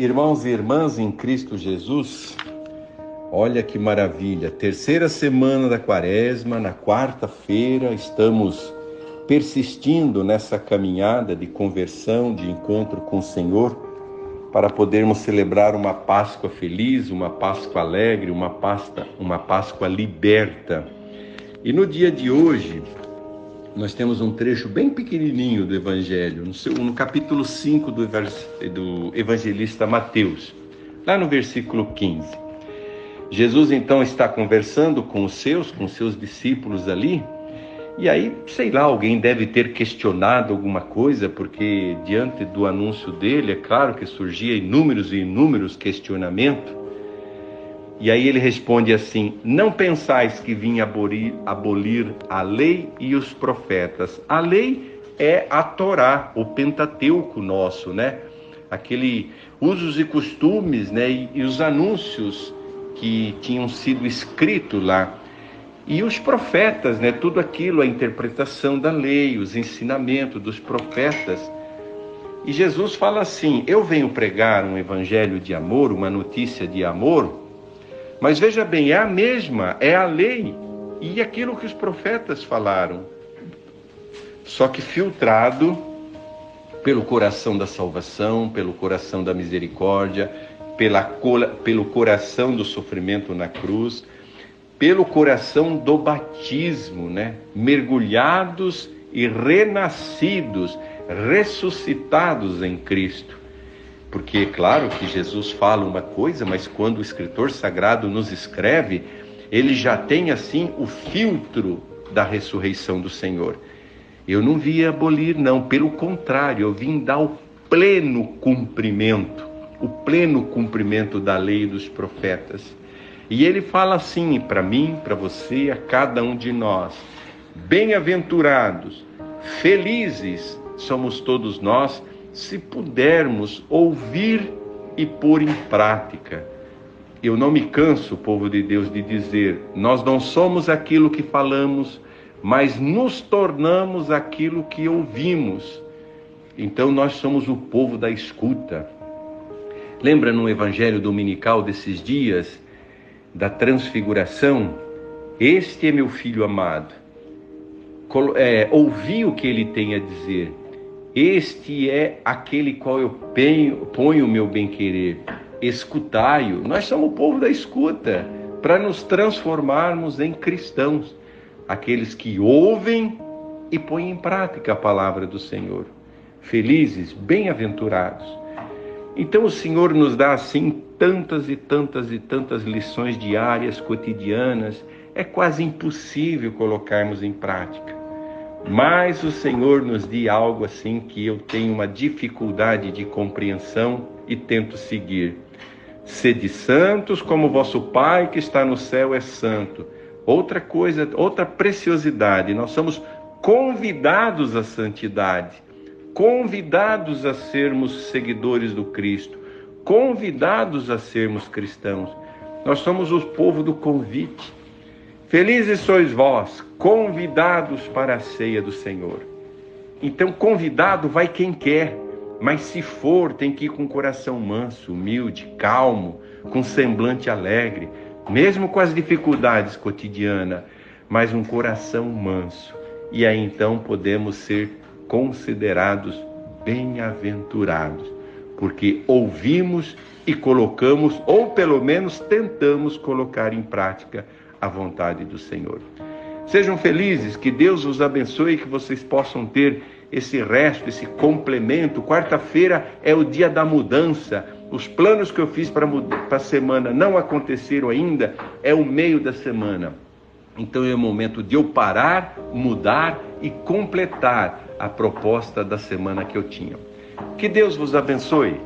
Irmãos e irmãs em Cristo Jesus, olha que maravilha, terceira semana da quaresma, na quarta-feira, estamos persistindo nessa caminhada de conversão, de encontro com o Senhor, para podermos celebrar uma Páscoa feliz, uma Páscoa alegre, uma uma Páscoa liberta. E no dia de hoje, nós temos um trecho bem pequenininho do Evangelho, no, seu, no capítulo 5 do, do evangelista Mateus, lá no versículo 15. Jesus então está conversando com os seus, com os seus discípulos ali, e aí, sei lá, alguém deve ter questionado alguma coisa, porque diante do anúncio dele, é claro que surgia inúmeros e inúmeros questionamentos. E aí ele responde assim: Não pensais que vim abolir, abolir a lei e os profetas. A lei é a Torá, o Pentateuco nosso, né? Aquele usos e costumes, né? E, e os anúncios que tinham sido escritos lá. E os profetas, né? Tudo aquilo, a interpretação da lei, os ensinamentos dos profetas. E Jesus fala assim: Eu venho pregar um evangelho de amor, uma notícia de amor mas veja bem, é a mesma, é a lei e aquilo que os profetas falaram. Só que filtrado pelo coração da salvação, pelo coração da misericórdia, pela, pelo coração do sofrimento na cruz, pelo coração do batismo, né? Mergulhados e renascidos, ressuscitados em Cristo. Porque é claro que Jesus fala uma coisa, mas quando o escritor sagrado nos escreve, ele já tem assim o filtro da ressurreição do Senhor. Eu não vi abolir, não, pelo contrário, eu vim dar o pleno cumprimento, o pleno cumprimento da lei dos profetas. E ele fala assim para mim, para você, a cada um de nós: bem-aventurados, felizes somos todos nós se pudermos ouvir e pôr em prática. Eu não me canso, povo de Deus, de dizer: nós não somos aquilo que falamos, mas nos tornamos aquilo que ouvimos. Então nós somos o povo da escuta. Lembra no evangelho dominical desses dias da transfiguração? Este é meu filho amado. É, ouvi o que ele tem a dizer este é aquele qual eu ponho o meu bem-querer. Escutai-o. Nós somos o povo da escuta para nos transformarmos em cristãos, aqueles que ouvem e põem em prática a palavra do Senhor. Felizes, bem-aventurados. Então o Senhor nos dá assim tantas e tantas e tantas lições diárias, cotidianas, é quase impossível colocarmos em prática. Mas o Senhor nos diz algo assim que eu tenho uma dificuldade de compreensão e tento seguir. Sede santos como vosso Pai que está no céu é santo. Outra coisa, outra preciosidade, nós somos convidados à santidade, convidados a sermos seguidores do Cristo, convidados a sermos cristãos. Nós somos o povo do convite. Felizes sois vós, convidados para a ceia do Senhor. Então, convidado vai quem quer, mas se for, tem que ir com coração manso, humilde, calmo, com semblante alegre, mesmo com as dificuldades cotidianas, mas um coração manso. E aí então podemos ser considerados bem-aventurados, porque ouvimos e colocamos, ou pelo menos tentamos colocar em prática a vontade do Senhor. Sejam felizes, que Deus os abençoe e que vocês possam ter esse resto, esse complemento. Quarta-feira é o dia da mudança. Os planos que eu fiz para a semana não aconteceram ainda, é o meio da semana. Então é o momento de eu parar, mudar e completar a proposta da semana que eu tinha. Que Deus vos abençoe.